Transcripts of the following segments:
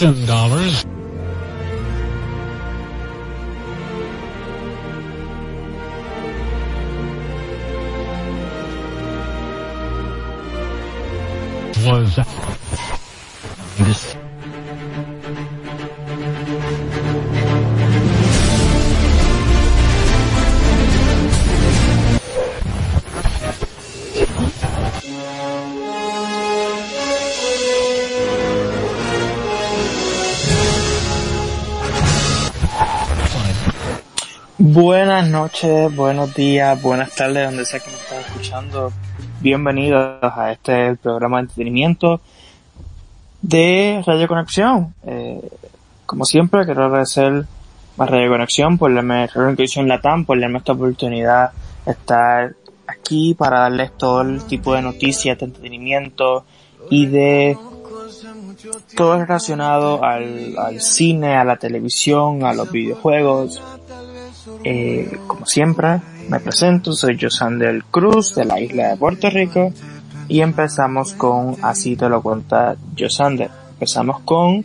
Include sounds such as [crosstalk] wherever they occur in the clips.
Ten dollars. Was Buenas noches, buenos días, buenas tardes, donde sea que me estén escuchando. Bienvenidos a este programa de entretenimiento de Radio Conexión. Eh, como siempre, quiero agradecer a Radio Conexión por darme, Radio Conexión Latam, por darme esta oportunidad de estar aquí para darles todo el tipo de noticias, de entretenimiento y de todo relacionado al, al cine, a la televisión, a los videojuegos, eh, como siempre, me presento, soy Josander Cruz de la isla de Puerto Rico y empezamos con Así te lo cuenta Josander. Empezamos con,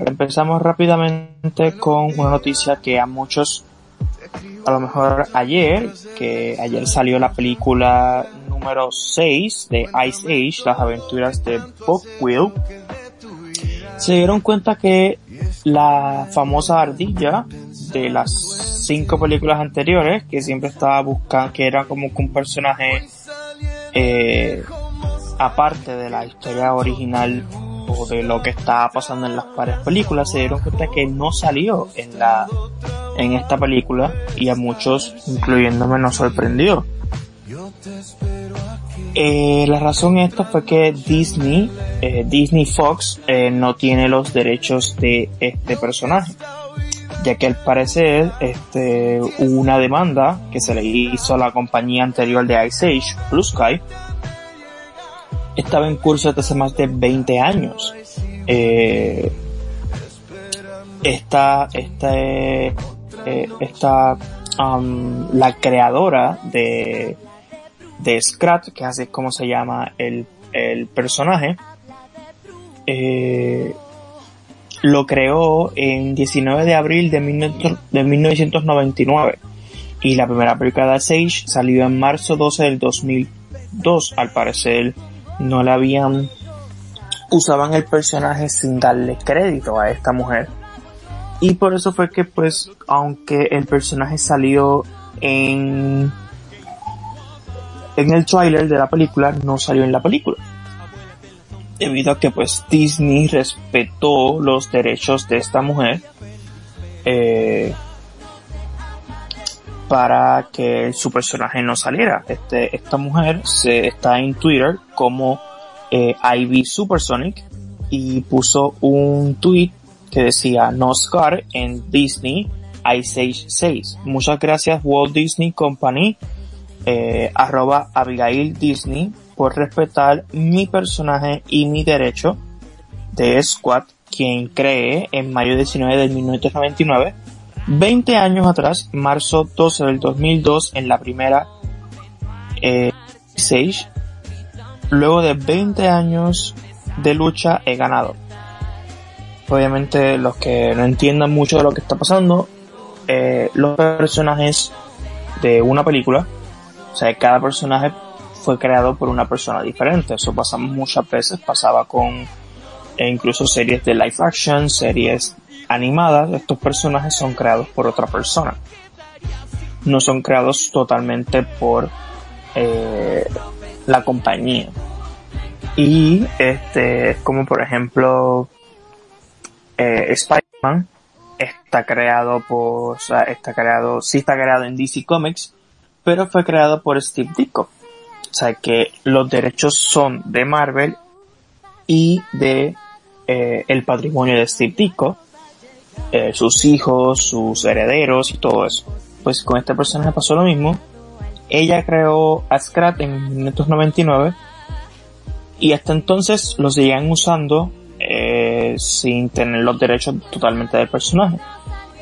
empezamos rápidamente con una noticia que a muchos, a lo mejor ayer, que ayer salió la película número 6 de Ice Age, las aventuras de Buckwill, se dieron cuenta que la famosa ardilla de las cinco películas anteriores, que siempre estaba buscando, que era como un personaje eh, aparte de la historia original o de lo que estaba pasando en las varias películas, se dieron cuenta que no salió en la en esta película y a muchos, incluyéndome, nos sorprendió. Eh, la razón esta fue que Disney, eh, Disney Fox, eh, no tiene los derechos de este personaje, ya que al parecer este, hubo una demanda que se le hizo a la compañía anterior de Ice Age, Blue Sky, estaba en curso desde hace más de 20 años. Eh, esta, esta, eh, esta, um, la creadora de, de Scrat, que así es como se llama el, el personaje, eh, lo creó en 19 de abril de, 19, de 1999 y la primera película de Sage salió en marzo 12 del 2002. Al parecer no la habían usaban el personaje sin darle crédito a esta mujer. Y por eso fue que pues aunque el personaje salió en en el trailer de la película no salió en la película debido a que pues Disney respetó los derechos de esta mujer eh, para que su personaje no saliera. Este, esta mujer se está en Twitter como eh, Ivy Supersonic y puso un tweet que decía no Scar en Disney Ice Age 6. Muchas gracias Walt Disney Company eh, arroba Abigail Disney por respetar mi personaje y mi derecho de Squad, quien cree en mayo 19 de 1999, 20 años atrás, marzo 12 del 2002, en la primera eh, Sage, luego de 20 años de lucha he ganado. Obviamente los que no entiendan mucho de lo que está pasando, eh, los personajes de una película, o sea, cada personaje fue creado por una persona diferente. Eso pasamos muchas veces, pasaba con e incluso series de live action, series animadas, estos personajes son creados por otra persona. No son creados totalmente por eh, la compañía. Y este, como por ejemplo, eh, Spider-Man está creado por, o sea, está creado, sí está creado en DC Comics, pero fue creado por Steve Ditko. O sea que los derechos son de Marvel y de eh, el patrimonio de Steve Ditko, eh, sus hijos, sus herederos y todo eso. Pues con este personaje pasó lo mismo. Ella creó a en 1999 y hasta entonces lo seguían usando eh, sin tener los derechos totalmente del personaje.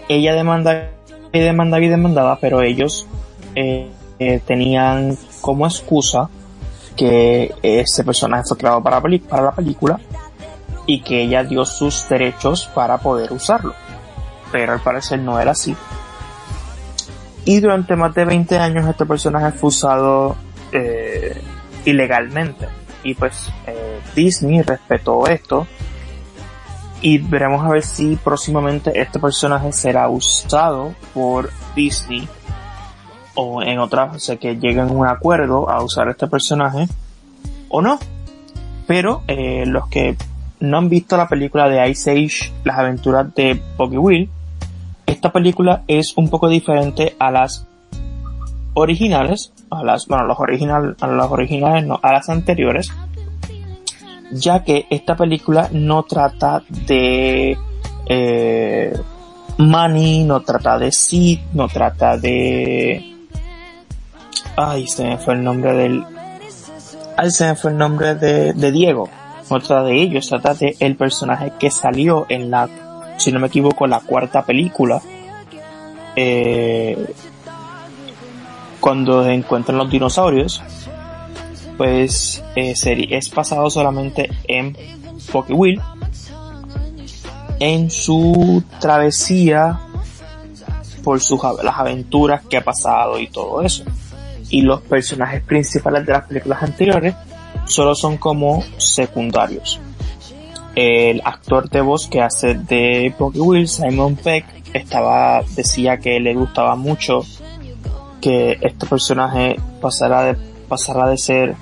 ella demanda y demandaba y demandaba, pero ellos eh, eh, tenían como excusa que ese personaje fue creado para, la película y que ella dio sus derechos para poder usarlo. Pero al parecer no era así. Y durante más de 20 años este personaje fue usado eh, ilegalmente. Y pues eh, Disney respetó esto. Y veremos a ver si próximamente este personaje será usado por Disney o en otra o sea, que lleguen a un acuerdo a usar este personaje o no. Pero eh, los que no han visto la película de Ice Age, las aventuras de Boggy Will, esta película es un poco diferente a las originales, a las, bueno, los original, a las originales no, a las anteriores, ya que esta película no trata de eh, Money, no trata de Sid, no trata de ay, se me fue el nombre del, ay, se me fue el nombre de, de Diego. Otra de ellos trata de el personaje que salió en la, si no me equivoco, la cuarta película, eh, cuando encuentran los dinosaurios, pues eh, es pasado solamente en Will en su travesía por sus las aventuras que ha pasado y todo eso y los personajes principales de las películas anteriores solo son como secundarios. El actor de voz que hace de Pocky Will, Simon Peck, estaba, decía que le gustaba mucho que este personaje pasara de, pasara de ser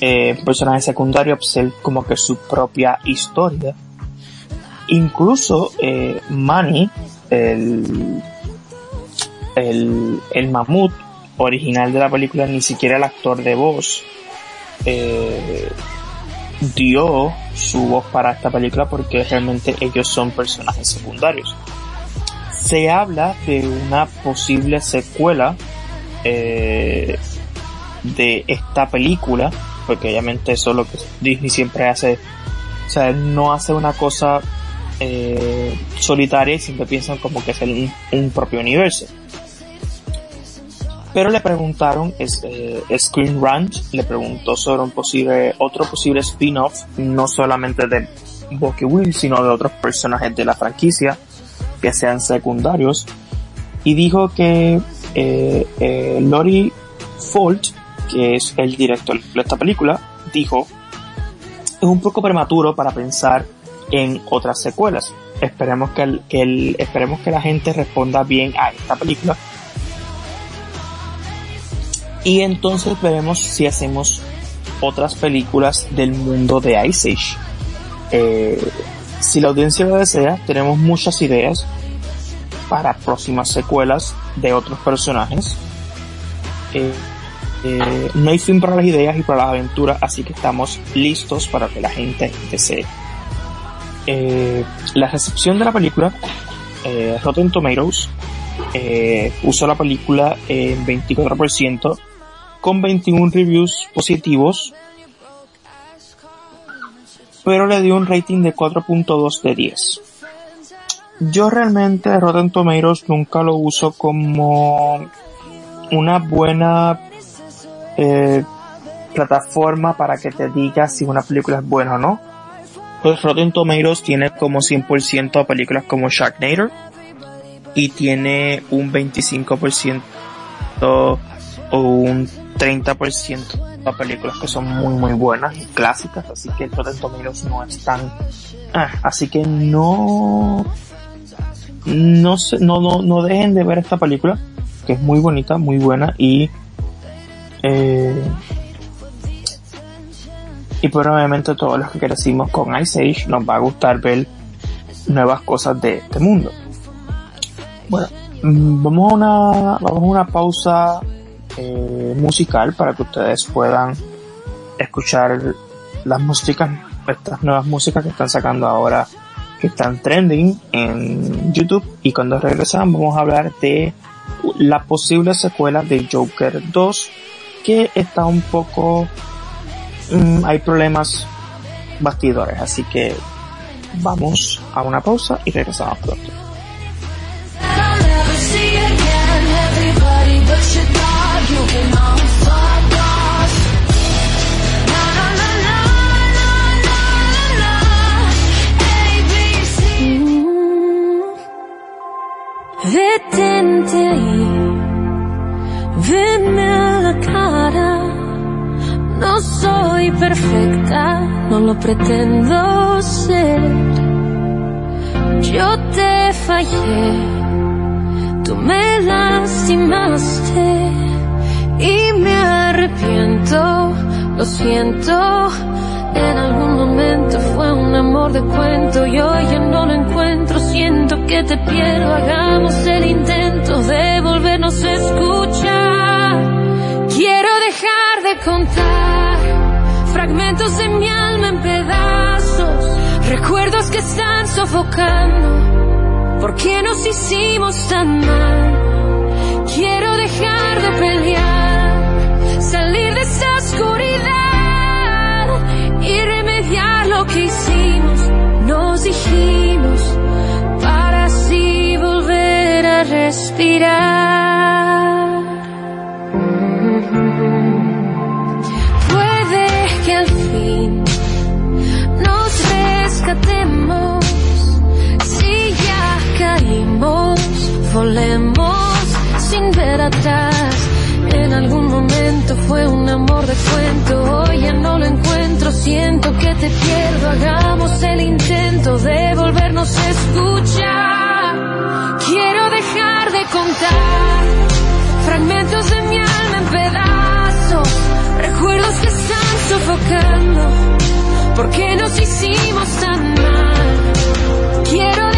eh, personaje secundario a ser como que su propia historia. Incluso eh, Manny, el, el, el mamut, original de la película ni siquiera el actor de voz eh, dio su voz para esta película porque realmente ellos son personajes secundarios. Se habla de una posible secuela eh, de esta película, porque obviamente eso es lo que Disney siempre hace, o sea, no hace una cosa eh, solitaria y siempre piensan como que es un propio universo. Pero le preguntaron, eh, Screen Ranch le preguntó sobre un posible, otro posible spin-off, no solamente de Bucky Will, sino de otros personajes de la franquicia, que sean secundarios, y dijo que eh, eh, Lori Folt, que es el director de esta película, dijo, es un poco prematuro para pensar en otras secuelas. Esperemos que, que el, esperemos que la gente responda bien a esta película y entonces veremos si hacemos otras películas del mundo de Ice Age. Eh, si la audiencia lo desea, tenemos muchas ideas para próximas secuelas de otros personajes. Eh, eh, no hay fin para las ideas y para las aventuras, así que estamos listos para que la gente desee. la recepción de la película, Rotten Tomatoes, usó la película en 24% con 21 reviews positivos, pero le dio un rating de 4.2 de 10. Yo realmente Rotten Tomatoes nunca lo uso como una buena eh, plataforma para que te diga si una película es buena o no. Pues Rotten Tomatoes tiene como 100% películas como Sharknator y tiene un 25% o un 30% de películas que son muy muy buenas y clásicas, así que el Rotten Tomatoes no es tan... Ah, así que no... No, no, no, no dejen de ver esta película, que es muy bonita, muy buena y... Eh, y probablemente todos los que crecimos con Ice Age nos va a gustar ver nuevas cosas de este mundo. Bueno, mm, vamos a una, vamos a una pausa eh, musical para que ustedes puedan escuchar las músicas, estas nuevas músicas que están sacando ahora, que están trending en YouTube. Y cuando regresamos vamos a hablar de la posible secuela de Joker 2, que está un poco, mm, hay problemas bastidores, así que vamos a una pausa y regresamos pronto. Detente veme a la cara. No soy perfecta, no lo pretendo ser. Yo te fallé, tú me lastimaste y me arrepiento, lo siento. En algún momento fue un amor de cuento y hoy ya no lo encuentro, que te pierdo, hagamos el intento de volvernos a escuchar. Quiero dejar de contar fragmentos de mi alma en pedazos, recuerdos que están sofocando. ¿Por qué nos hicimos tan mal? Quiero dejar de pelear, salir de esta oscuridad y remediar lo que hicimos. Nos dijimos respirar. Puede que al fin nos rescatemos. Si ya caímos, volemos sin ver atrás. En algún momento fue un amor de cuento, hoy ya no lo encuentro, siento que te pierdo, hagamos el intento de volvernos a escuchar. Quiero dejar de contar fragmentos de mi alma en pedazos, recuerdos que están sofocando, ¿por qué nos hicimos tan mal? Quiero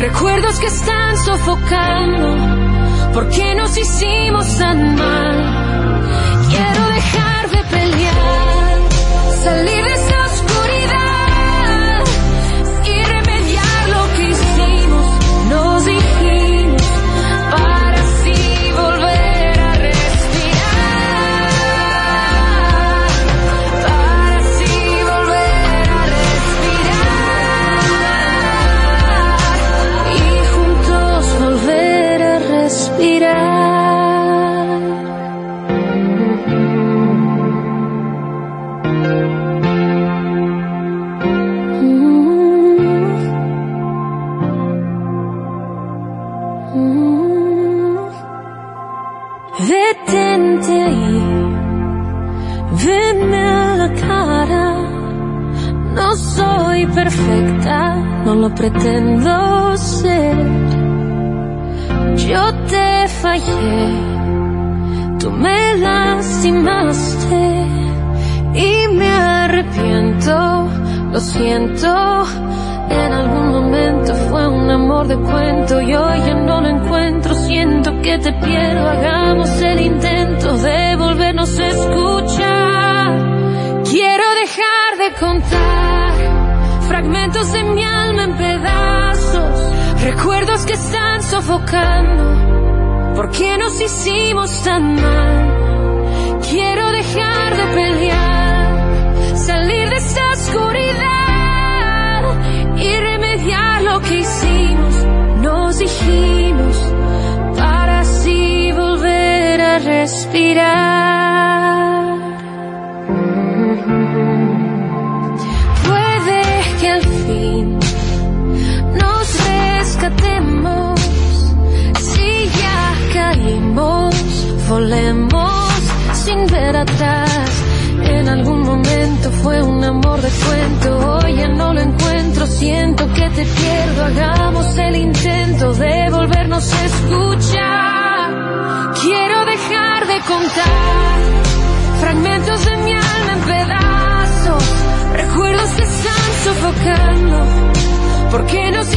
recuerdos que están sofocando. ¿Por qué nos hicimos tan mal? Quiero dejar de pelear, salir de lo pretendo ser. Yo te fallé, tú me lastimaste y me arrepiento, lo siento. En algún momento fue un amor de cuento y hoy ya no lo encuentro, siento que te pierdo, hagamos el intento de volvernos a escuchar. Quiero dejar de contar fragmentos de mi recuerdos que están sofocando. ¿Por qué nos hicimos tan mal? Quiero dejar de pelear, salir de esta oscuridad y remediar lo que hicimos. Nos dijimos para así volver a respirar. Volemos sin ver atrás. En algún momento fue un amor de cuento, hoy ya no lo encuentro, siento que te pierdo, hagamos el intento de volvernos a escuchar. Quiero dejar de contar fragmentos de mi alma en pedazos, recuerdos que están sofocando, ¿por qué nos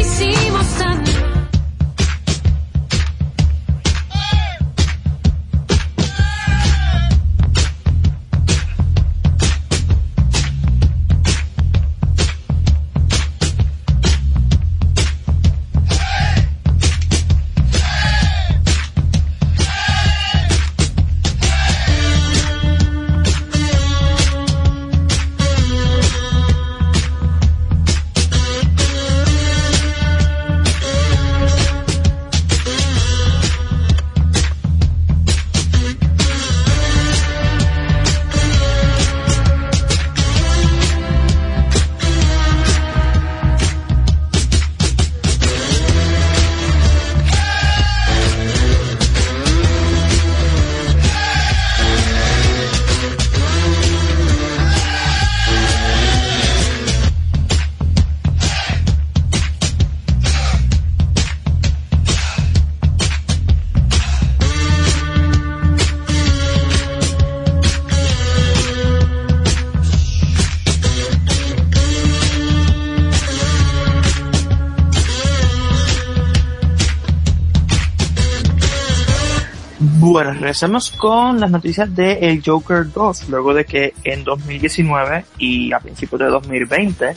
Bueno, regresemos con las noticias de El Joker 2, luego de que en 2019 y a principios de 2020, eh,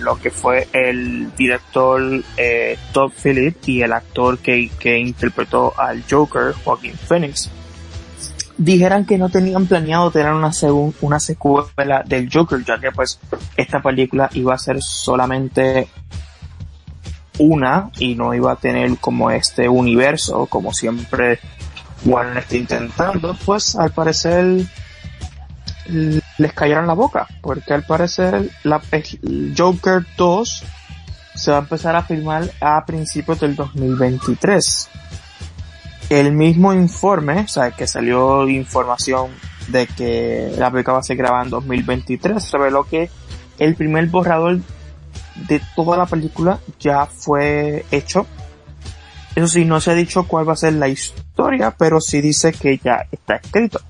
lo que fue el director eh, Todd Phillips y el actor que, que interpretó al Joker, Joaquin Phoenix, dijeran que no tenían planeado tener una, segun- una secuela del Joker, ya que pues esta película iba a ser solamente una y no iba a tener como este universo, como siempre Warner intentando, pues al parecer les cayeron la boca, porque al parecer la Joker 2 se va a empezar a filmar a principios del 2023. El mismo informe, o sea, que salió información de que la película va a ser grabada en 2023, reveló que el primer borrador de toda la película ya fue hecho. Eso sí, no se ha dicho cuál va a ser la historia, pero sí dice que ya está escrito.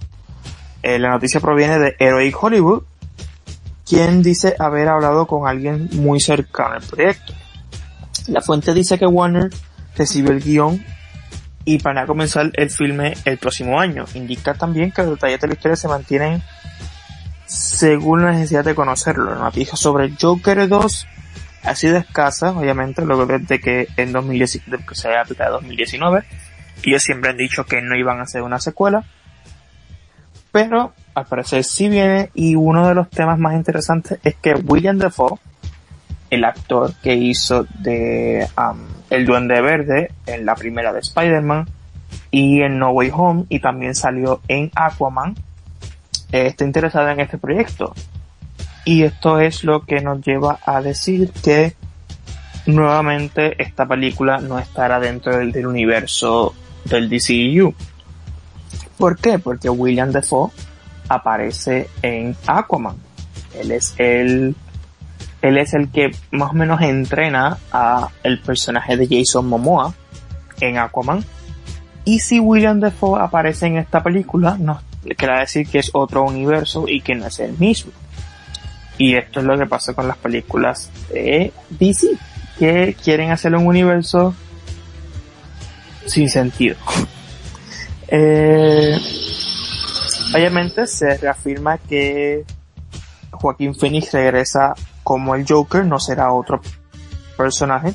Eh, la noticia proviene de Heroic Hollywood, quien dice haber hablado con alguien muy cercano al proyecto. La fuente dice que Warner recibió el guion y planea comenzar el filme el próximo año. Indica también que los detalles de la historia se mantienen según la necesidad de conocerlo. La noticia sobre Joker 2 ha sido escasa, obviamente, luego de que en 2010, de que se haya aplicado 2019. Ellos siempre han dicho que no iban a hacer una secuela. Pero al parecer sí viene y uno de los temas más interesantes es que William Defoe, el actor que hizo de um, El Duende Verde en la primera de Spider-Man y en No Way Home y también salió en Aquaman, está interesado en este proyecto. Y esto es lo que nos lleva a decir que nuevamente esta película no estará dentro del, universo del DCU. ¿Por qué? Porque William Defoe aparece en Aquaman. Él es el él es el que más o menos entrena a el personaje de Jason Momoa en Aquaman. Y si William Defoe aparece en esta película, nos quiere decir que es otro universo y que no es el mismo. Y esto es lo que pasa con las películas de DC, que quieren hacer un universo sin sentido. [laughs] Eh, obviamente se reafirma que Joaquín Phoenix regresa como el Joker, no será otro personaje.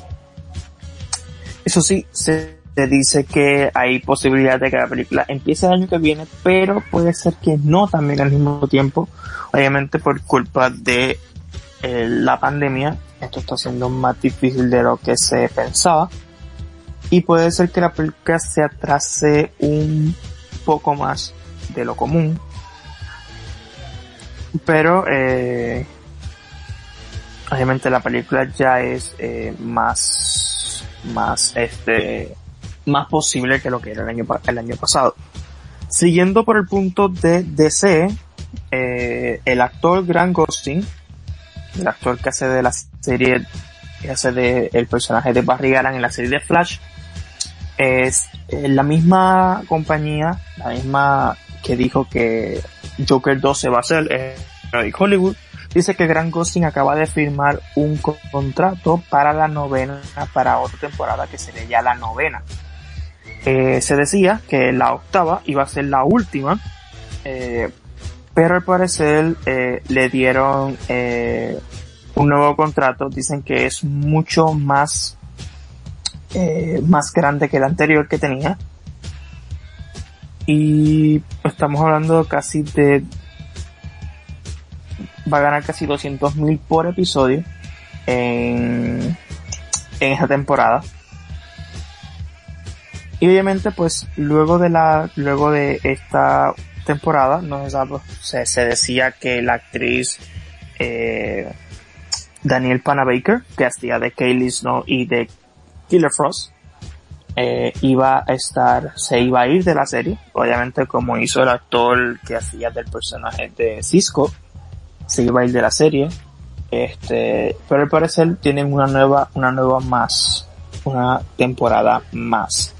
Eso sí, se dice que hay posibilidad de que la película empiece el año que viene, pero puede ser que no también al mismo tiempo, obviamente por culpa de eh, la pandemia. Esto está siendo más difícil de lo que se pensaba. Y puede ser que la película se atrase un poco más de lo común. Pero, eh, obviamente la película ya es eh, más, más, este, más posible que lo que era el año, el año pasado. Siguiendo por el punto de DC, eh, el actor Grant Gustin, el actor que hace de la serie, que hace de el personaje de Barry Allen en la serie de Flash, es eh, la misma compañía, la misma que dijo que Joker 2 se va a hacer, Heroic Hollywood, dice que Grant Gustin acaba de firmar un co- contrato para la novena, para otra temporada que sería ya la novena. Eh, se decía que la octava iba a ser la última, pero al parecer eh, le dieron eh, un nuevo contrato. Dicen que es mucho más eh, más grande que el anterior que tenía. Y estamos hablando casi de va a ganar casi 200 mil por episodio en, en esta temporada. Y obviamente pues luego de la, luego de esta temporada, no se, sabe, se, se decía que la actriz, eh, Daniel Panabaker, que hacía de Kaylee Snow y de Killer Frost, eh, iba a estar, se iba a ir de la serie, obviamente como hizo el actor que hacía del personaje de Cisco, se iba a ir de la serie, este, pero al parecer tienen una nueva, una nueva más, una temporada más.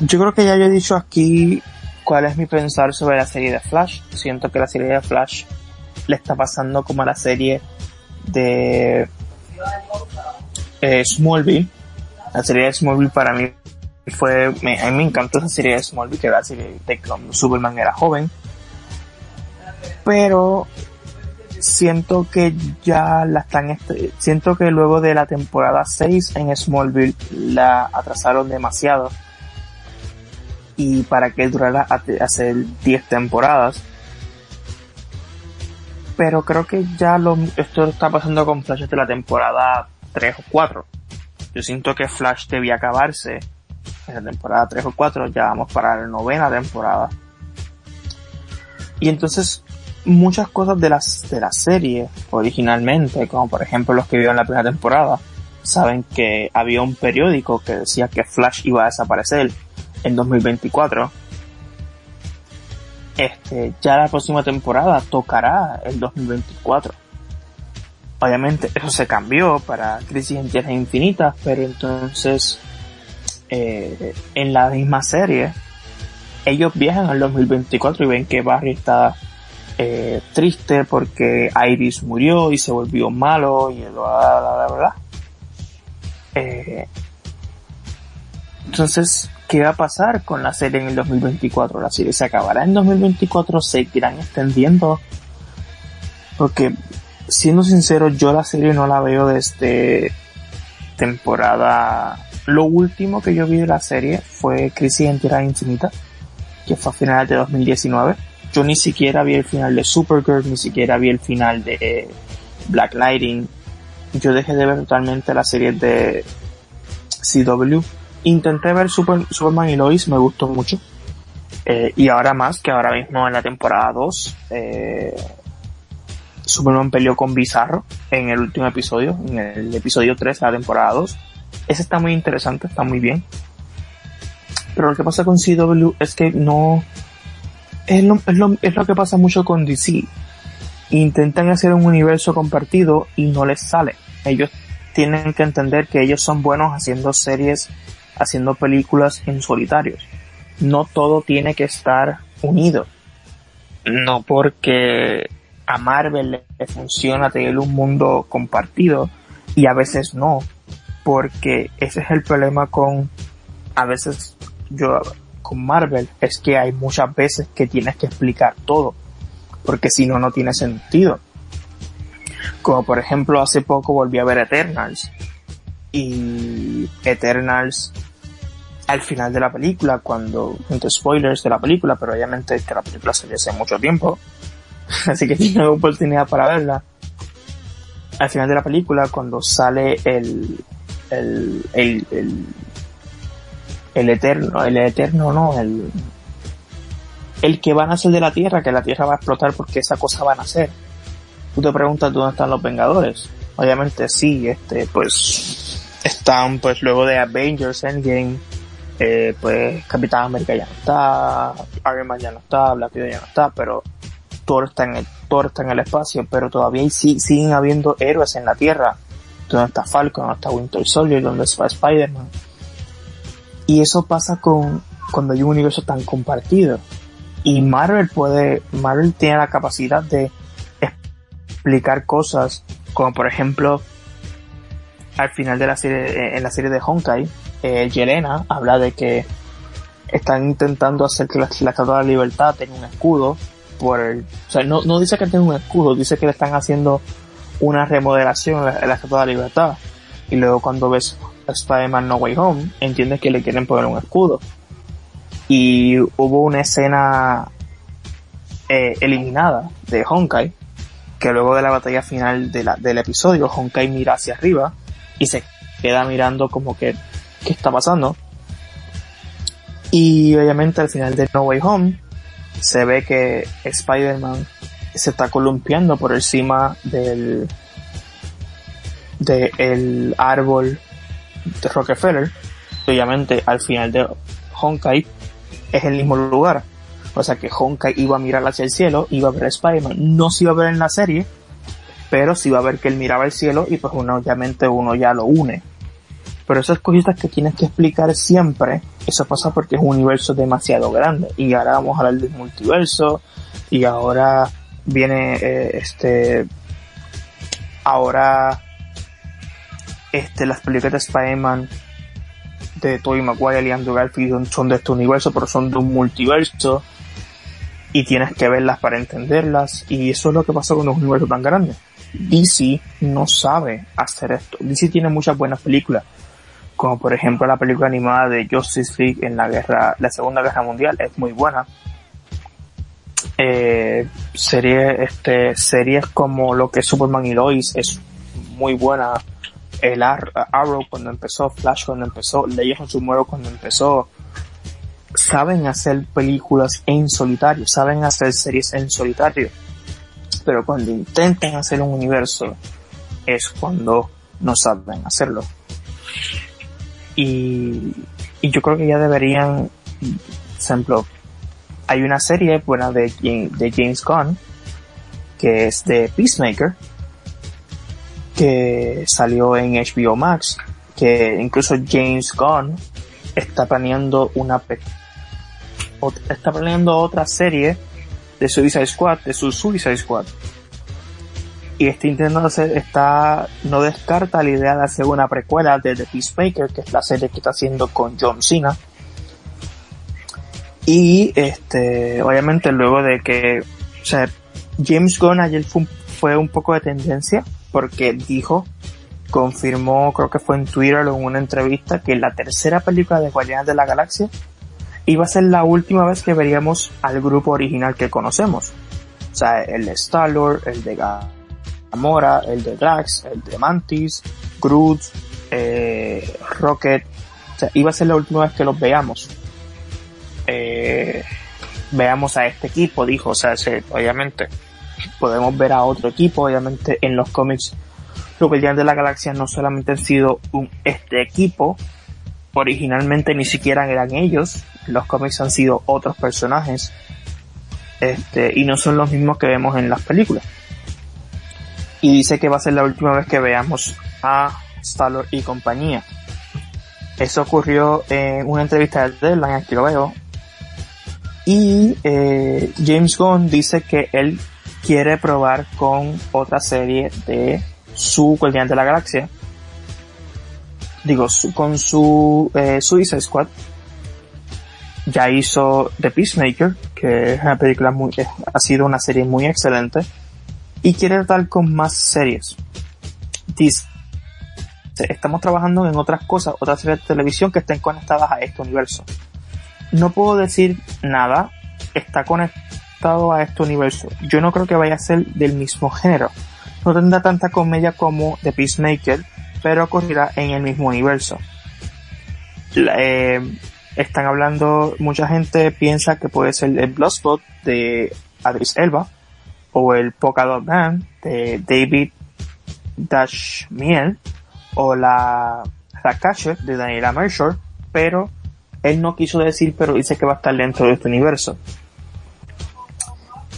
Yo creo que ya yo he dicho aquí cuál es mi pensar sobre la serie de Flash. Siento que la serie de Flash le está pasando como a la serie de eh, Smallville. La serie de Smallville para mí fue, me, a mí me encantó esa serie de Smallville, que era la serie de cuando Superman era joven. Pero siento que ya la están, este- siento que luego de la temporada 6 en Smallville la atrasaron demasiado. Y para que durara hacer 10 temporadas. Pero creo que ya lo, esto está pasando con Flash de la temporada 3 o 4. Yo siento que Flash debía acabarse en la temporada 3 o 4, ya vamos para la novena temporada. Y entonces muchas cosas de las de la serie originalmente, como por ejemplo los que vieron la primera temporada, saben que había un periódico que decía que Flash iba a desaparecer en 2024. Este, ya la próxima temporada tocará el 2024. Obviamente eso se cambió para Crisis en Tierras Infinitas, pero entonces eh, en la misma serie ellos viajan al 2024 y ven que Barry está eh, triste porque Iris murió y se volvió malo y la, la, la, verdad. Eh, entonces, ¿qué va a pasar con la serie en el 2024? ¿La serie se acabará en 2024? ¿Seguirán extendiendo? Porque, siendo sincero, yo la serie no la veo desde temporada... Lo último que yo vi de la serie fue Crisis en Tierra Infinita, que fue a finales de 2019 yo ni siquiera vi el final de Supergirl, ni siquiera vi el final de eh, Black Lightning. Yo dejé de ver totalmente las series de CW. Intenté ver Super, Superman y Lois, me gustó mucho. Eh, y ahora más, que ahora mismo en la temporada 2, eh, Superman peleó con Bizarro en el último episodio, en el episodio 3 de la temporada 2. Ese está muy interesante, está muy bien. Pero lo que pasa con CW es que no, es lo, es, lo, es lo que pasa mucho con DC. Intentan hacer un universo compartido y no les sale. Ellos tienen que entender que ellos son buenos haciendo series, haciendo películas en solitarios. No todo tiene que estar unido. No porque a Marvel le funciona tener un mundo compartido y a veces no. Porque ese es el problema con, a veces yo con Marvel es que hay muchas veces que tienes que explicar todo, porque si no, no tiene sentido. Como por ejemplo, hace poco volví a ver Eternals, y Eternals al final de la película, cuando, entre spoilers de la película, pero obviamente que la película salió hace mucho tiempo, [laughs] así que tienen oportunidad para verla. Al final de la película, cuando sale el, el, el, el el eterno, el eterno no, el, el que va a nacer de la tierra, que la tierra va a explotar porque esa cosa va a nacer. Tú te preguntas dónde están los Vengadores. Obviamente sí, este, pues, están pues luego de Avengers Endgame, eh, pues Capitán América ya no está, Iron Man ya no está, Black Widow ya no está, pero Thor está en el, Thor está en el espacio, pero todavía siguen habiendo héroes en la tierra. Donde está Falcon, donde está Winter Soldier, donde está Spider-Man. Y eso pasa con cuando hay un universo tan compartido. Y Marvel puede, Marvel tiene la capacidad de explicar cosas, como por ejemplo, al final de la serie, en la serie de Honkai, eh, Yelena habla de que están intentando hacer que la, la Estatua de la Libertad tenga un escudo por el, o sea, no, no dice que tenga un escudo, dice que le están haciendo una remodelación a la, la Estatua de la Libertad. Y luego cuando ves Spider-Man No Way Home, entiendes que le quieren poner un escudo. Y hubo una escena eh, eliminada de Honkai, que luego de la batalla final de la, del episodio, Honkai mira hacia arriba y se queda mirando como que, ¿qué está pasando? Y obviamente al final de No Way Home, se ve que Spider-Man se está columpiando por encima del, del árbol de Rockefeller, obviamente al final de Honkai es el mismo lugar. O sea que Honkai iba a mirar hacia el cielo, iba a ver a Spider-Man. No se iba a ver en la serie, pero sí iba a ver que él miraba el cielo y pues uno, obviamente uno ya lo une. Pero esas cositas que tienes que explicar siempre, eso pasa porque es un universo demasiado grande. Y ahora vamos a hablar del multiverso, y ahora viene eh, este, ahora este, las películas de Spider-Man de Tobey Maguire y Andrew Garfield son de este universo, pero son de un multiverso y tienes que verlas para entenderlas y eso es lo que pasa con un universo tan grande. DC no sabe hacer esto. DC tiene muchas buenas películas, como por ejemplo la película animada de Justice League en la guerra, la Segunda Guerra Mundial, es muy buena. Eh, serie, este, series como lo que es Superman y Lois es muy buena. El Ar- Arrow cuando empezó, Flash cuando empezó, Legends of Tomorrow cuando empezó. Saben hacer películas en solitario, saben hacer series en solitario. Pero cuando intentan hacer un universo, es cuando no saben hacerlo. Y, y yo creo que ya deberían, por ejemplo, hay una serie buena de, de James Gunn, que es de Peacemaker, que salió en HBO Max, que incluso James Gunn está planeando una está planeando otra serie de Suicide Squad, de su Suicide Squad. Y está intentando hacer, está, no descarta la idea de hacer una precuela de The Peacemaker, que es la serie que está haciendo con John Cena. Y este, obviamente luego de que, o sea, James Gunn ayer fue un, poco de tendencia porque dijo, confirmó, creo que fue en Twitter o en una entrevista, que la tercera película de Guardianes de la Galaxia iba a ser la última vez que veríamos al grupo original que conocemos. O sea, el de Star-Lord, el de Gamora, el de Drax, el de Mantis, Groot, eh, Rocket. O sea, iba a ser la última vez que los veamos. Eh, veamos a este equipo, dijo. O sea, se- obviamente podemos ver a otro equipo. Obviamente en los cómics los Guardianes de la Galaxia no solamente han sido un, este equipo, originalmente ni siquiera eran ellos, los cómics han sido otros personajes, este, y no son los mismos que vemos en las películas. Y dice que va a ser la última vez que veamos a Star-Lord y compañía. Eso ocurrió en una entrevista de Deadline, aquí lo veo. Y eh, James Gunn dice que él quiere probar con otra serie de su Guardián de la Galaxia. Digo, su- con su eh, Suicide Squad. Ya hizo The Peacemaker, que es una película muy, eh, ha sido una serie muy excelente. Y quiere tratar con más series. Dice, estamos trabajando en otras cosas, otras series de televisión que estén conectadas a este universo. No puedo decir nada, está conectado a este universo. Yo no creo que vaya a ser del mismo género. No tendrá tanta comedia como The Peacemaker, pero ocurrirá en el mismo universo. Eh, están hablando, mucha gente piensa que puede ser el Bloodspot de Adris Elba o el Polka Dot Man de David Dashmiel o la Rakashet de Daniela Mershore, pero él no quiso decir, pero dice que va a estar dentro de este universo.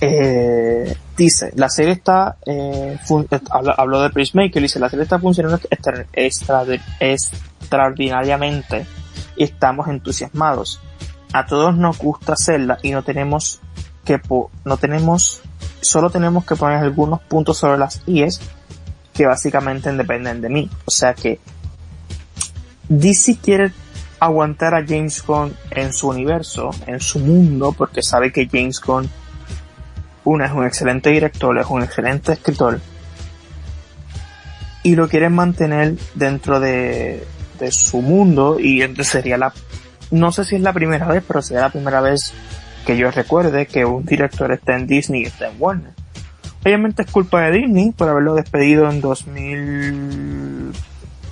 Eh, dice, la serie está, eh, eh, habla- habló de Peacemaker, dice, la serie está funcionando extra- extra- extraordinariamente y estamos entusiasmados. A todos nos gusta hacerla y no tenemos que, no tenemos, solo tenemos que poner algunos puntos sobre las IES que básicamente dependen de mí. O sea que DC quiere aguantar a James Gunn en su universo, en su mundo, porque sabe que James Gunn, una es un excelente director, es un excelente escritor, y lo quieren mantener dentro de, de su mundo, y entonces sería la, no sé si es la primera vez, pero sería la primera vez que yo recuerde que un director está en Disney y está en Warner. Obviamente es culpa de Disney por haberlo despedido en 2000,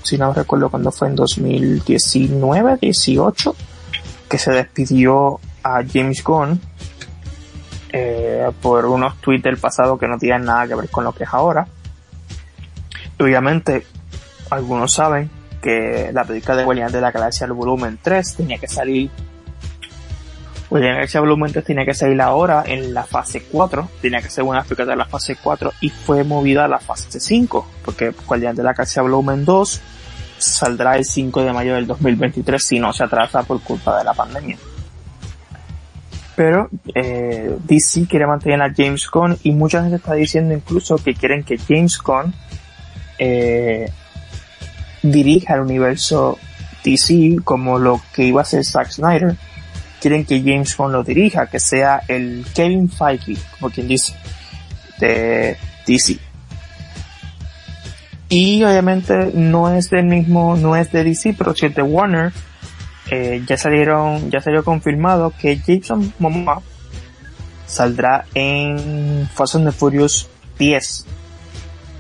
si no recuerdo cuándo fue, en 2019, 18, que se despidió a James Gunn eh, por unos tweets del pasado que no tienen nada que ver con lo que es ahora. Obviamente, algunos saben que la película de Guardianes de la Galaxia, el volumen 3, tenía que salir Galaxia volumen 3 tenía que salir ahora en la fase 4, tenía que ser una película de la fase 4 y fue movida a la fase 5, porque Guardianes de la Galaxia volumen 2 saldrá el 5 de mayo del 2023 si no se atrasa por culpa de la pandemia. Pero eh, DC quiere mantener a James Gunn y mucha gente está diciendo incluso que quieren que James Gunn eh, dirija el universo DC, como lo que iba a ser Zack Snyder, quieren que James Gunn lo dirija, que sea el Kevin Feige, como quien dice, de DC. Y obviamente no es del mismo, no es de DC, pero si es de Warner, eh, ya salieron, ya salió confirmado que Jason Momoa saldrá en Fast and the Furious 10.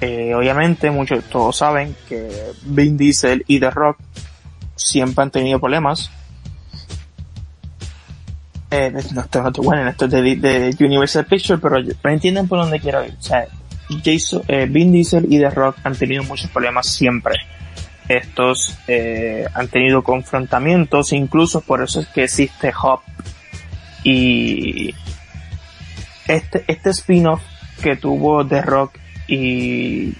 Eh, obviamente muchos, todos saben que Vin Diesel y The Rock siempre han tenido problemas. Eh, no, esto, no, bueno, esto es de, Universal Pictures, pero, entienden por dónde quiero ir. O sea, Jason, eh, Vin Diesel y The Rock han tenido muchos problemas siempre. Estos eh, han tenido confrontamientos, incluso por eso es que existe Hop y este, este spin-off que tuvo The Rock y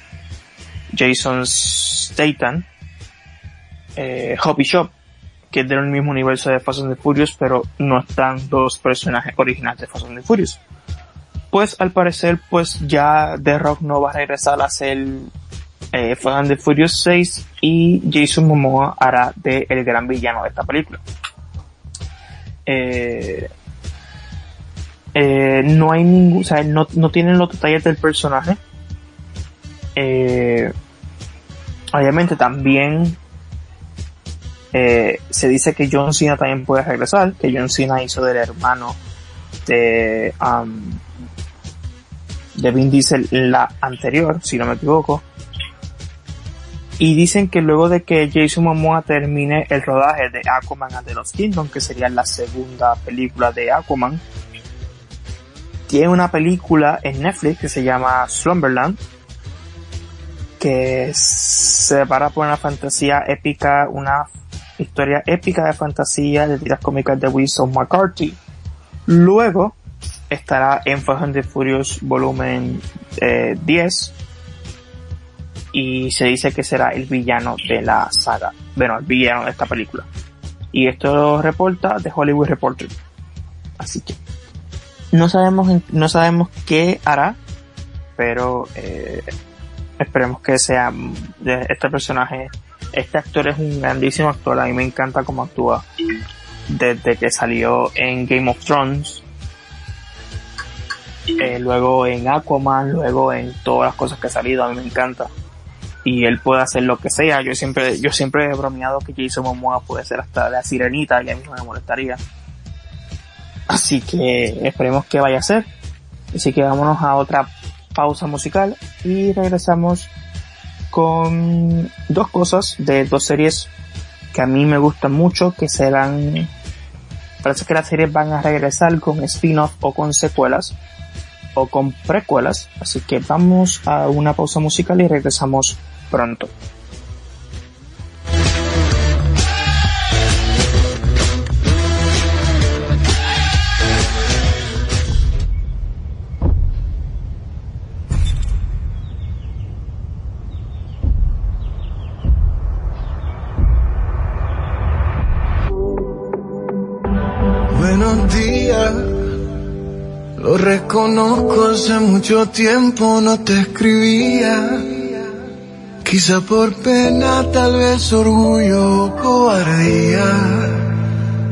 Jason Statham, eh, Hop y Shop, que es del mismo universo de Fast and the Furious, pero no están dos personajes originales de Fast and the Furious. Pues al parecer, pues ya The Rock no va a regresar a hacer eh, Fast and the Furious 6 y Jason Momoa hará de el gran villano de esta película. Eh, eh, no hay ningún, o sea, no, no tienen los detalles del personaje. Eh, obviamente también eh, se dice que John Cena también puede regresar, que John Cena hizo del hermano de, um, de Vin Diesel la anterior, si no me equivoco. Y dicen que luego de que Jason Momoa termine el rodaje de Aquaman and the Lost Kingdom, que sería la segunda película de Aquaman, tiene una película en Netflix que se llama Slumberland, que se para por una fantasía épica, una historia épica de fantasía de tiras cómicas de Wilson McCarthy. Luego estará en Fast and the Furious volumen eh, 10 y se dice que será el villano de la saga, bueno, el villano de esta película. Y esto lo reporta The Hollywood Reporter. Así que no sabemos no sabemos qué hará, pero eh, esperemos que sea de este personaje. Este actor es un grandísimo actor, a mí me encanta cómo actúa desde que salió en Game of Thrones, eh, luego en Aquaman, luego en todas las cosas que ha salido, a mí me encanta. Y él puede hacer lo que sea. Yo siempre, yo siempre he bromeado que Jason Momoa puede ser hasta la sirenita y a mí no me molestaría. Así que esperemos que vaya a ser. Así que vámonos a otra pausa musical y regresamos con dos cosas de dos series que a mí me gustan mucho, que serán, parece que las series van a regresar con spin-off o con secuelas o con precuelas, así que vamos a una pausa musical y regresamos pronto. Hace mucho tiempo no te escribía. Quizá por pena, tal vez orgullo o cobardía.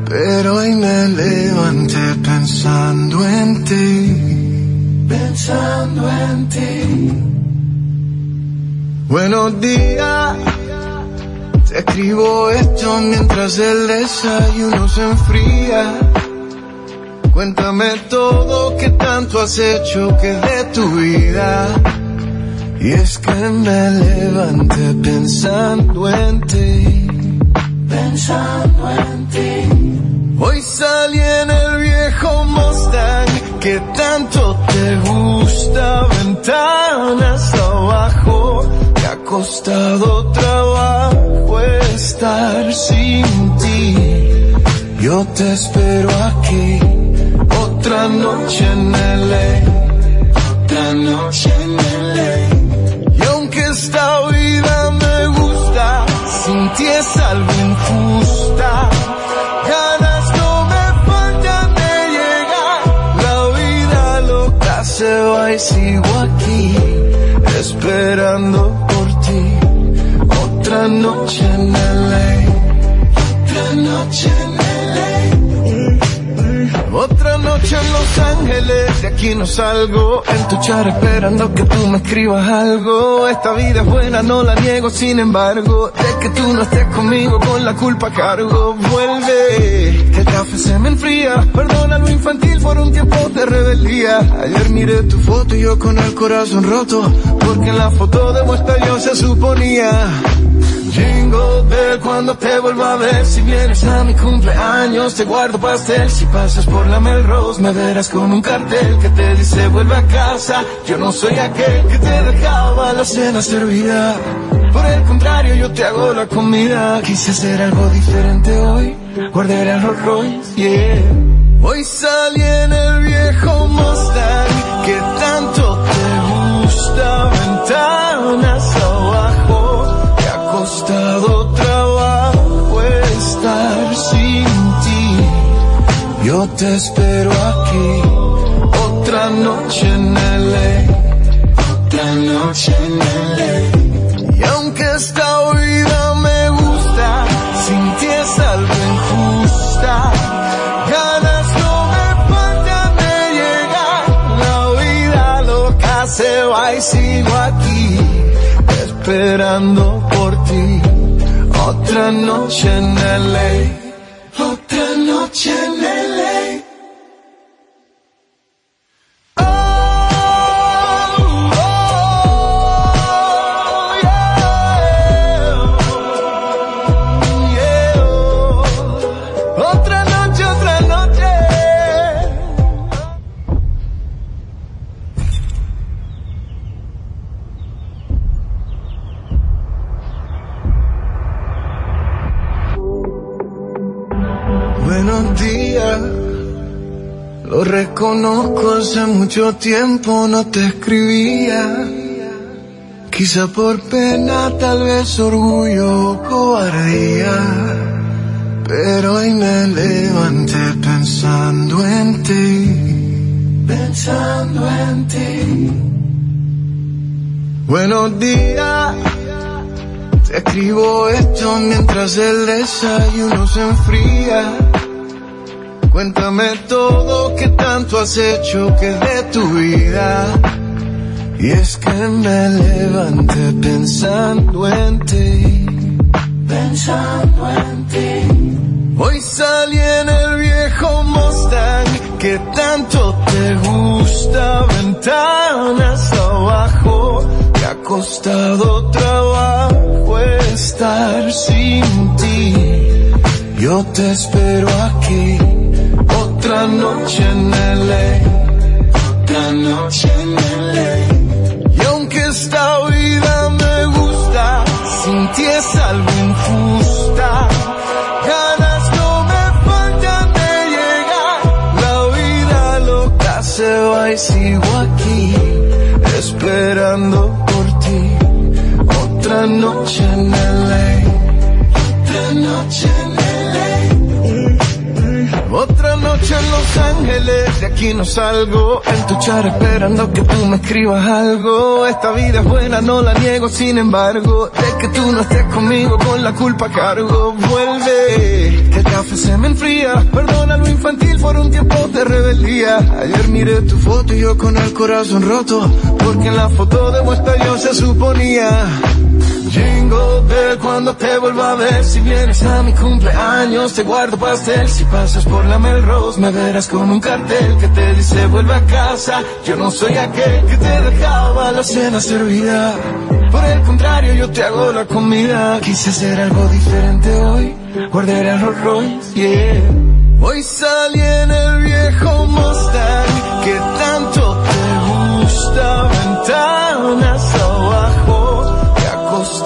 Pero hoy me levanté pensando en ti, pensando en ti. Buenos días. Te escribo esto mientras el desayuno se enfría. Cuéntame todo que tanto has hecho que de tu vida. Y es que me levanté pensando en ti, pensando en ti. Hoy salí en el viejo Mustang que tanto te gusta, ventanas abajo. Me ha costado trabajo estar sin ti. Yo te espero aquí, otra noche en LA, otra noche en LA. Y aunque esta vida me gusta, sin ti es algo injusta. Ganas no me faltan de llegar, la vida loca se va y sigo aquí, esperando por ti. Otra noche en LA, Otra noche en LA. Otra noche en Los Ángeles, de aquí no salgo. En tu char esperando que tú me escribas algo. Esta vida es buena, no la niego, sin embargo. De que tú no estés conmigo con la culpa cargo. Vuelve, que el café se me enfría. Perdona lo infantil por un tiempo de rebeldía. Ayer miré tu foto y yo con el corazón roto. Porque en la foto de muestra yo se suponía. Jingle Bell cuando te vuelva a ver. Si vienes a mi cumpleaños te guardo pastel. Si pasas por la Melrose me verás con un cartel Que te dice vuelve a casa Yo no soy aquel que te dejaba la cena servida. Por el contrario yo te hago la comida. Quise hacer algo diferente hoy. Guardé el Rolls Royce, yeah. Hoy salí en el viejo Mustang Que tanto te gusta. Ventanas costado trabajo estar sin ti. Yo te espero aquí, otra noche en LA, otra noche en LA. Y aunque esta esperando por ti. Otra noche en LA, otra noche en lo reconozco hace mucho tiempo no te escribía. Quizá por pena, tal vez orgullo o cobardía. Pero hoy me levanté pensando en ti, pensando en ti. Buenos días. Te escribo esto mientras el desayuno se enfría. Cuéntame todo que tanto has hecho que de tu vida. Y es que me levanté pensando en ti, pensando en ti. Hoy salí en el viejo Mustang que tanto te gusta, ventanas abajo. Te ha costado trabajo estar sin ti. Yo te espero aquí, otra noche en LA, otra noche en LA. Y aunque esta vida me gusta, sin ti es algo injusta. Ganas no me faltan de llegar, la vida loca se va y sigo aquí, esperando por ti. Otra noche en LA, otra noche en LA. Noche en Los Ángeles, de aquí no salgo. En tu char esperando que tú me escribas algo. Esta vida es buena, no la niego, sin embargo. De que tú no estés conmigo con la culpa cargo. Vuelve, que el café se me enfría. Perdona lo infantil por un tiempo de rebeldía. Ayer miré tu foto y yo con el corazón roto. Porque en la foto de muestra yo se suponía. Jingle Bell cuando te vuelva a ver Si vienes a mi cumpleaños te guardo pastel. Si pasas por la Melrose me verás con un cartel Que te dice vuelve a casa Yo no soy aquel que te dejaba la cena servida. Por el contrario yo te hago la comida. Quise hacer algo diferente hoy Guardé el Rolls Royce, yeah. Hoy salí en el viejo Mustang Que tanto te gusta Ventanas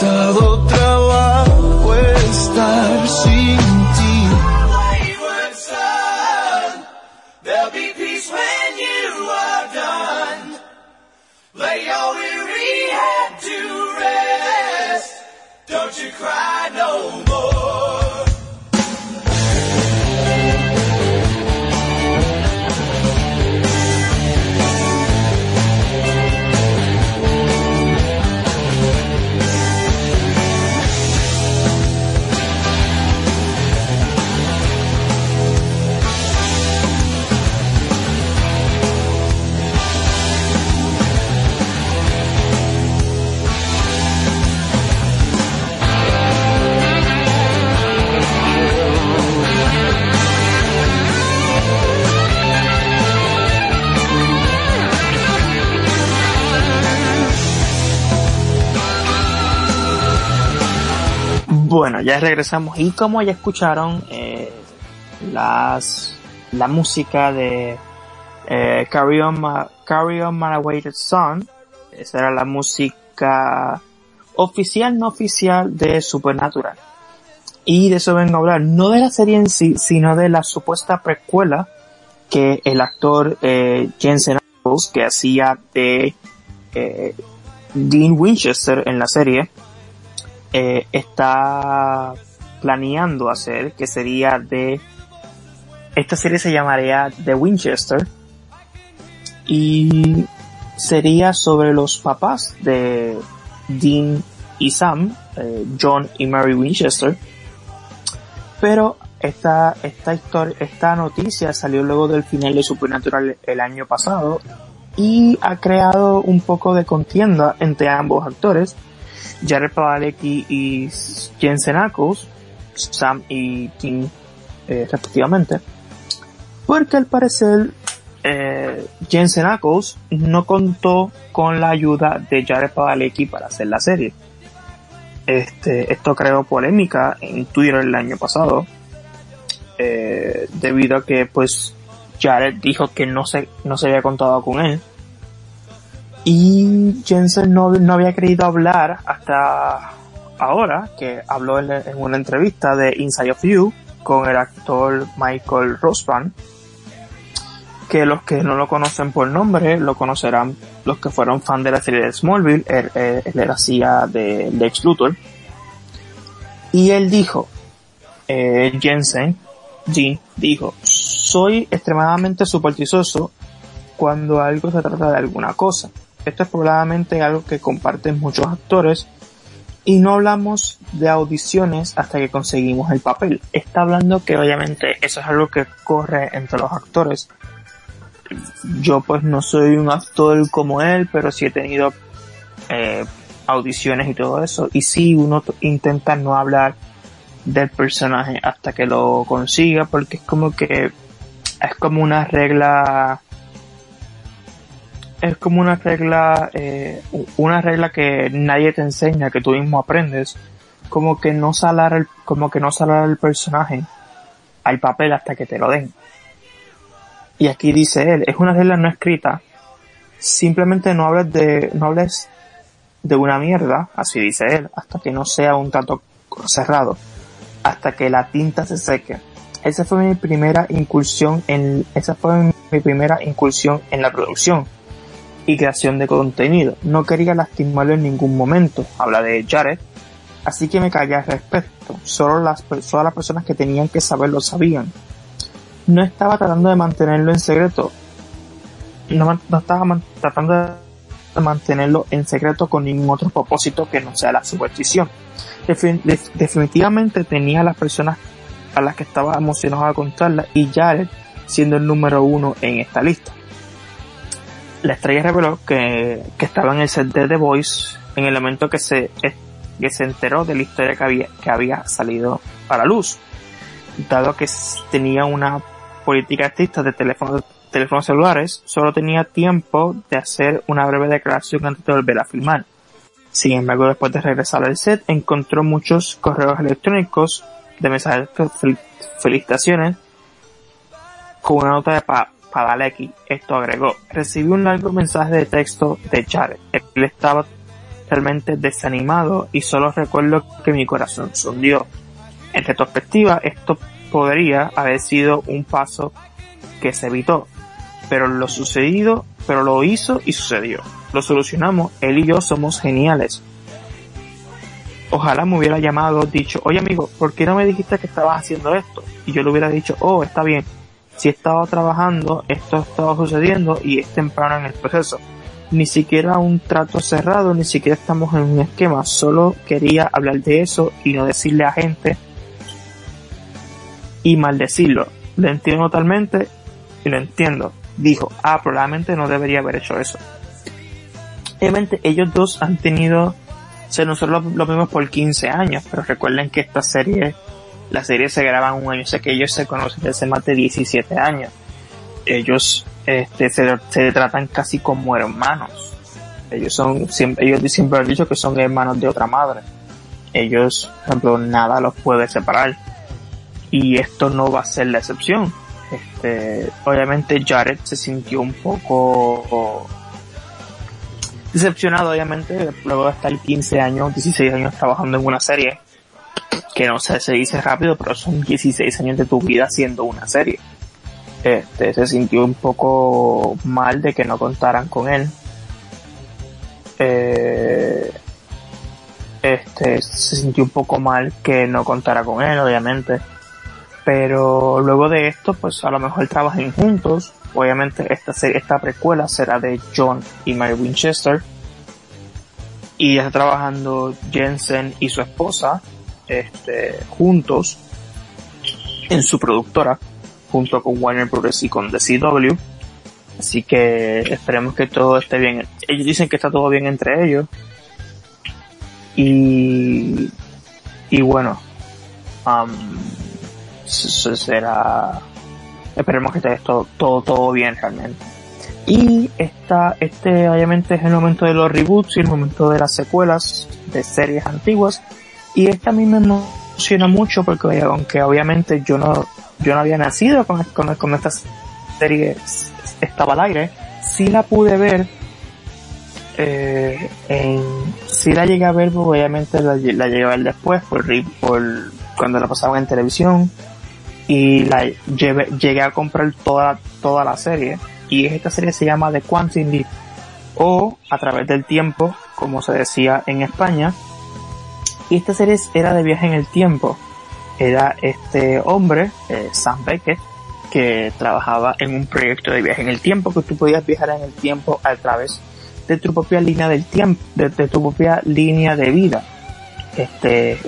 ha costado Bueno, ya regresamos y como ya escucharon, eh, las, la música de eh, Carry On, Carry On Awaited Son, esa era la música oficial, no oficial de Supernatural. Y de eso vengo a hablar, no de la serie en sí, sino de la supuesta precuela que el actor eh, Jensen Ackles, que hacía de eh, Dean Winchester en la serie, eh, está planeando hacer, que sería de... Esta serie se llamaría The Winchester y sería sobre los papás de Dean y Sam, eh, John y Mary Winchester. Pero esta, esta historia, esta noticia salió luego del final de Supernatural el año pasado y ha creado un poco de contienda entre ambos actores, Jared Padalecki y Jensen Ackles, Sam y Tim eh, respectivamente, porque al parecer eh, Jensen Ackles no contó con la ayuda de Jared Padalecki para hacer la serie. Este, esto creó polémica en Twitter el año pasado, eh, debido a que pues Jared dijo que no se, no se había contado con él. Y Jensen no, no había querido hablar hasta ahora, que habló en, una entrevista de Inside of You con el actor Michael Rosban, que los que no lo conocen por nombre lo conocerán los que fueron fan de la serie de Smallville, él, él, él era hacía de Lex Luthor. Y él dijo, eh, Jensen, Jean, dijo, soy extremadamente supersticioso cuando algo se trata de alguna cosa. Esto es probablemente algo que comparten muchos actores y no hablamos de audiciones hasta que conseguimos el papel. Está hablando que obviamente eso es algo que corre entre los actores. Yo pues no soy un actor como él, pero sí he tenido eh, audiciones y todo eso. Y sí, uno intenta no hablar del personaje hasta que lo consiga, porque es como que es como una regla es como una regla eh, una regla que nadie te enseña que tú mismo aprendes. Como que no salar el como que no salar el personaje al papel hasta que te lo den. Y aquí dice él es una regla no escrita. Simplemente no hables de no hables de una mierda así dice él hasta que no sea un trato cerrado hasta que la tinta se seque. Esa fue mi primera incursión en esa fue mi primera incursión en la producción y creación de contenido. No quería lastimarlo en ningún momento, habla de Jared, así que me callé al respecto. Solo las, solo las personas que tenían que saber lo sabían. No estaba tratando de mantenerlo en secreto. No, no estaba tratando de mantenerlo en secreto con ningún otro propósito que no sea la superstición. Defin- def- definitivamente tenía a las personas a las que estaba emocionado a contarla y Jared siendo el número uno en esta lista la estrella reveló que, que estaba en el set de The Voice en el momento que se, que se enteró de la historia que había, que había salido a la luz. Dado que tenía una política artista de teléfonos, teléfonos celulares, solo tenía tiempo de hacer una breve declaración antes de volver a filmar. Sin embargo, después de regresar al set, encontró muchos correos electrónicos de mensajes de fel- felicitaciones con una nota de pa Padalecki. Esto agregó. Recibí un largo mensaje de texto de Jared. Él estaba realmente desanimado y solo recuerdo que mi corazón se hundió. En retrospectiva, esto podría haber sido un paso que se evitó, pero lo sucedido, pero lo hizo y sucedió. Lo solucionamos, él y yo somos geniales. Ojalá me hubiera llamado, dicho, oye amigo, ¿por qué no me dijiste que estabas haciendo esto? Y yo le hubiera dicho, oh, está bien, si he estado trabajando, esto ha estado sucediendo y es temprano en el proceso. Ni siquiera un trato cerrado, ni siquiera estamos en un esquema, solo quería hablar de eso y no decirle a gente y maldecirlo. Lo entiendo totalmente y lo entiendo. Dijo, ah, probablemente no debería haber hecho eso. Obviamente ellos dos han tenido, o sea, nosotros lo, lo vimos por 15 años, pero recuerden que esta serie la serie se graba un año, o que ellos se conocen desde hace más de 17 años. Ellos este, se, se tratan casi como hermanos. Ellos son, siempre, ellos siempre han dicho que son hermanos de otra madre. Ellos, por ejemplo, nada los puede separar. Y esto no va a ser la excepción. Este, obviamente Jared se sintió un poco decepcionado, obviamente, luego de estar 15 años, 16 años trabajando en una serie, que no sé, se dice rápido, pero son 16 años de tu vida haciendo una serie. Este, se sintió un poco mal de que no contaran con él. Eh, este, se sintió un poco mal que no contara con él, obviamente. Pero luego de esto, pues a lo mejor trabajen juntos. Obviamente esta serie, esta precuela será de John y Mary Winchester. Y ya está trabajando Jensen y su esposa, este, juntos en su productora, junto con Warner Bros. y con DCW. Así que esperemos que todo esté bien. Ellos dicen que está todo bien entre ellos. Y, y bueno, um, será, esperemos que esté todo, todo bien realmente. Y esta, este obviamente es el momento de los reboots y el momento de las secuelas de series antiguas. Y esta a mí me emociona mucho porque aunque obviamente yo no, yo no había nacido con, con, con esta serie estaba al aire, sí la pude ver eh, en, sí la llegué a ver, pues, obviamente la, la llegué a ver después por, por cuando la pasaban en televisión y la llevé- llegué a comprar toda, toda la serie. Y esta serie se llama The Quantum Leap o A través del tiempo, como se decía en España y esta serie era de viaje en el tiempo era este hombre, eh, Sam Beckett, que trabajaba en un proyecto de viaje en el tiempo, que tú podías viajar en el tiempo a través de tu propia línea del tiempo, de, tu propia línea de vida. Este,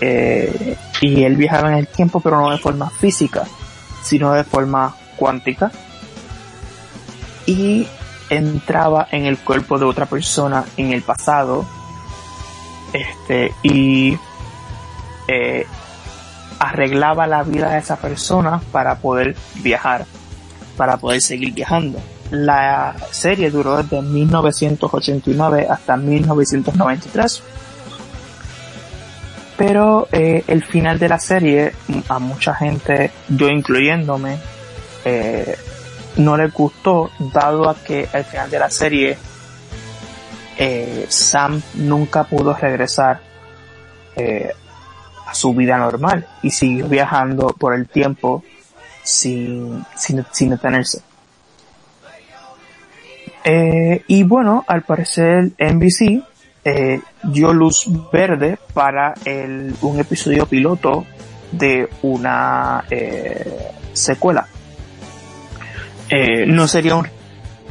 eh, y él viajaba en el tiempo, pero no de forma física, sino de forma cuántica. Y entraba en el cuerpo de otra persona en el pasado. Este, y eh, arreglaba la vida de esa persona para poder viajar, para poder seguir viajando. La serie duró desde 1989 hasta 1993. Pero eh, el final de la serie, a mucha gente, yo incluyéndome, eh, no les gustó, dado a que al final de la serie eh, Sam nunca pudo regresar eh, a su vida normal y siguió viajando por el tiempo sin, sin, sin detenerse. Eh, y bueno, al parecer NBC eh, dio luz verde para el, un episodio piloto de una eh, secuela. No sería un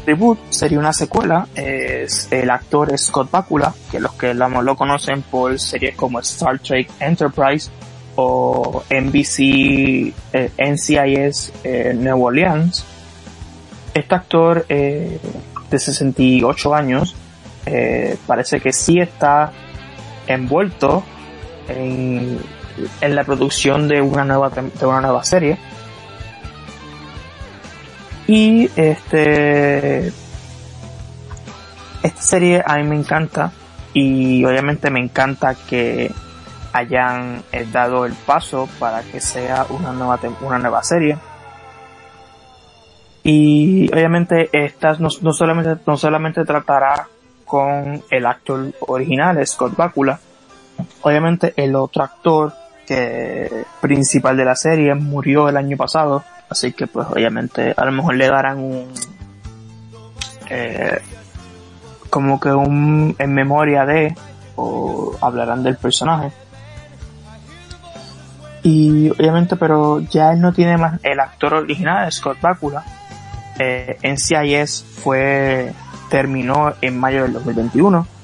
reboot, sería una secuela. Es el actor Scott Bakula, que los que lo, conocen por series como Star Trek Enterprise o NBC eh, NCIS eh, New Orleans. Este actor eh, de 68 años parece que sí está envuelto en, en la producción de una nueva de una nueva serie y este esta serie a mí me encanta. Y obviamente me encanta que hayan eh, dado el paso para que sea una nueva una nueva serie. Y obviamente estas no, no solamente no solamente tratará con el actor original Scott Bakula. Obviamente el otro actor que principal de la serie murió el año pasado así que pues obviamente a lo mejor le darán un eh, como que un en memoria de o hablarán del personaje. Y obviamente pero ya él no tiene más el actor original Scott Bakula eh, NCIS fue terminó en mayo del 2021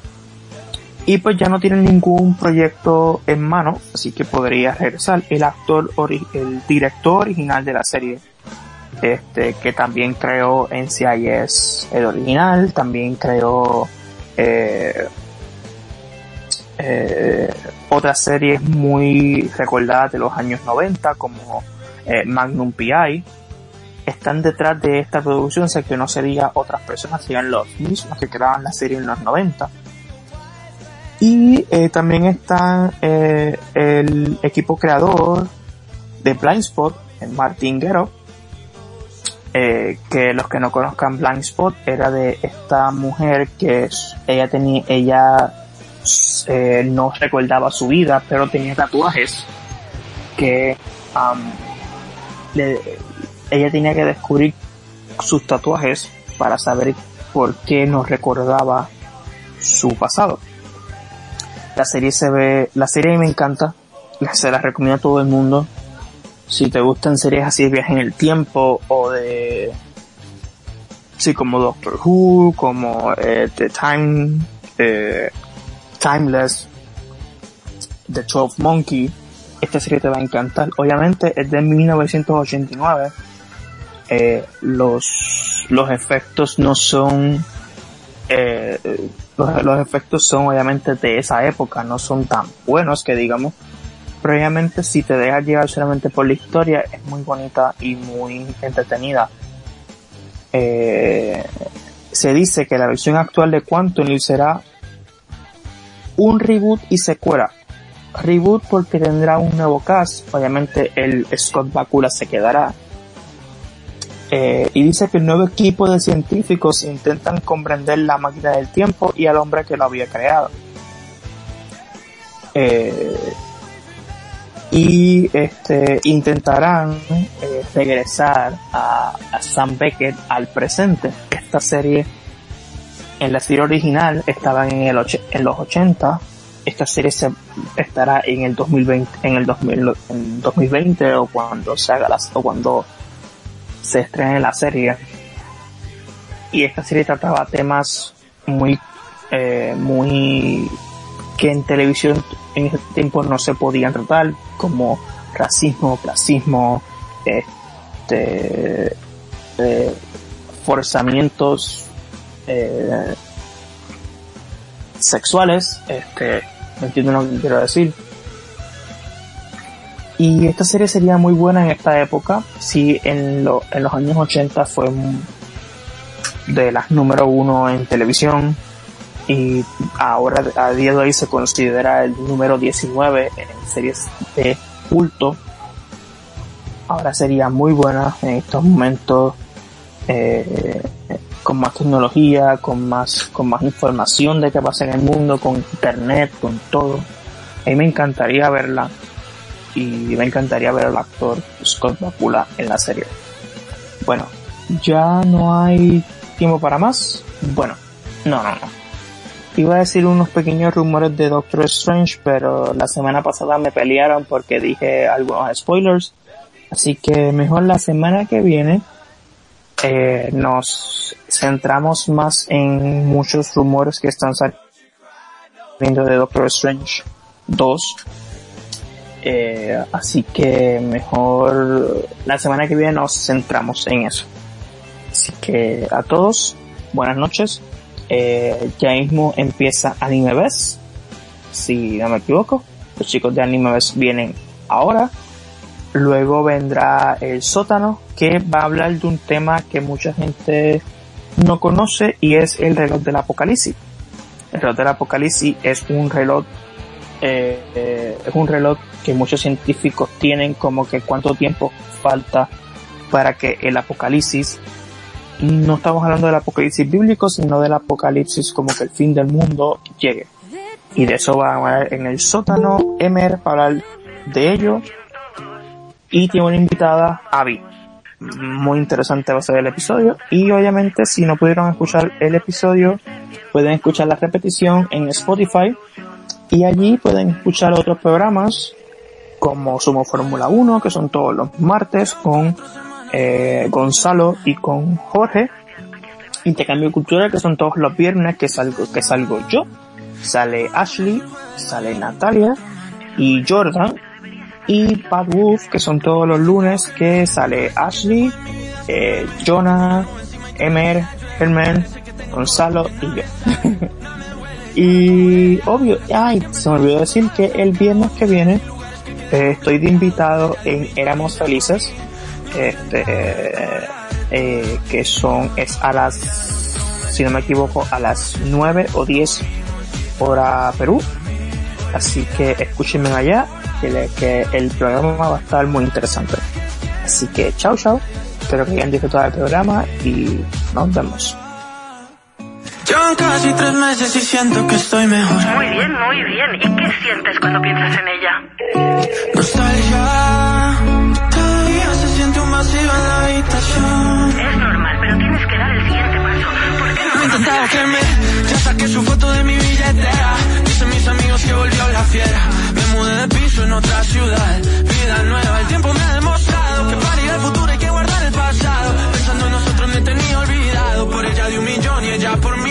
y pues ya no tiene ningún proyecto en mano así que podría regresar el actor el director original de la serie este que también creó NCIS el original también creó eh, eh, otras series muy recordadas de los años 90 como eh, Magnum PI están detrás de esta producción, sé que no sería otras personas, serían los mismos que creaban la serie en los 90. Y eh, también está eh, el equipo creador de Blindspot, Martin Guerrero, eh, que los que no conozcan Blindspot era de esta mujer que ella tenía, ella eh, no recordaba su vida, pero tenía tatuajes que le- ella tenía que descubrir sus tatuajes para saber por qué no recordaba su pasado. La serie se ve, la serie me encanta, se la recomiendo a todo el mundo. Si te gustan series así de viaje en el tiempo o de, sí, como Doctor Who, como eh, The Time, eh, Timeless, The 12 Monkey, esta serie te va a encantar. Obviamente es de 1989. Eh, los, los efectos no son, eh, los, los efectos son obviamente de esa época, no son tan buenos que digamos. Pero obviamente si te dejas llevar solamente por la historia, es muy bonita y muy entretenida. Eh, se dice que la versión actual de Quantum será un reboot y secuela. Reboot porque tendrá un nuevo cast, obviamente el Scott Bakula se quedará. Eh, y dice que el nuevo equipo de científicos intentan comprender la máquina del tiempo y al hombre que lo había creado. Eh, y este intentarán eh, regresar a, a Sam Beckett al presente. Esta serie en la serie original estaba en el en los 80 esta serie se estará en el 2020 en el 2000 en 2020 o cuando se haga las o cuando se estrene la serie y esta serie trataba temas muy eh, muy que en televisión en ese tiempo no se podían tratar como racismo clasismo este eh, forzamientos eh, sexuales, este, entiendo lo que quiero decir. Y esta serie sería muy buena en esta época, si en, lo- en los años 80 fue de las número uno en televisión y ahora a día de hoy se considera el número 19 en series de culto. Ahora sería muy buena en estos momentos eh, con más tecnología, con más, con más información de qué pasa en el mundo, con internet, con todo. A mí me encantaría verla y me encantaría ver al actor Scott Bakula en la serie. Bueno, ya no hay tiempo para más. Bueno, no, no, no. Iba a decir unos pequeños rumores de Doctor Strange, pero la semana pasada me pelearon porque dije algunos spoilers. Así que mejor la semana que viene eh, nos centramos más en muchos rumores que están saliendo de Doctor Strange 2. Eh, así que mejor la semana que viene nos centramos en eso. Así que a todos, buenas noches. Eh, ya mismo empieza Anime Best, si no me equivoco. Los chicos de Anime Best vienen ahora. Luego vendrá el sótano, que va a hablar de un tema que mucha gente no conoce y es el reloj del apocalipsis. El reloj del apocalipsis es un reloj, eh, eh, es un reloj que muchos científicos tienen como que cuánto tiempo falta para que el apocalipsis, no estamos hablando del apocalipsis bíblico, sino del apocalipsis como que el fin del mundo llegue. Y de eso va a hablar en el sótano Emer para hablar de ello y tiene una invitada, Abby. Muy interesante va a ser el episodio y obviamente si no pudieron escuchar el episodio pueden escuchar la repetición en Spotify y allí pueden escuchar otros programas como Sumo Fórmula 1 que son todos los martes con eh, Gonzalo y con Jorge. Intercambio Cultural que son todos los viernes que salgo, que salgo yo. Sale Ashley, sale Natalia y Jordan. Y Bad Wolf, que son todos los lunes que sale Ashley, eh, Jonah, Emer, Herman, Gonzalo y yo. [laughs] y obvio, ay, se me olvidó decir que el viernes que viene eh, estoy de invitado en Éramos Felices, este, eh, que son, es a las, si no me equivoco, a las 9 o 10 hora Perú. Así que escúchenme allá, que, le- que el programa va a estar muy interesante. Así que chao, chao. Espero que hayan disfrutado del programa y nos vemos. Llevan casi tres meses y siento que estoy mejor. Muy bien, muy bien. ¿Y qué sientes cuando piensas en ella? Nostalgia. Todavía se siente un vacío en la habitación. Es normal, pero tienes que dar el siguiente paso. ¿Por qué No no he intentado que me Ya saqué su foto de mi billetera Dicen mis amigos que volvió la fiera Me mudé de piso en otra ciudad Vida nueva, el tiempo me ha demostrado Que para ir al futuro hay que guardar el pasado Pensando en nosotros me tenía olvidado Por ella de un millón y ella por mí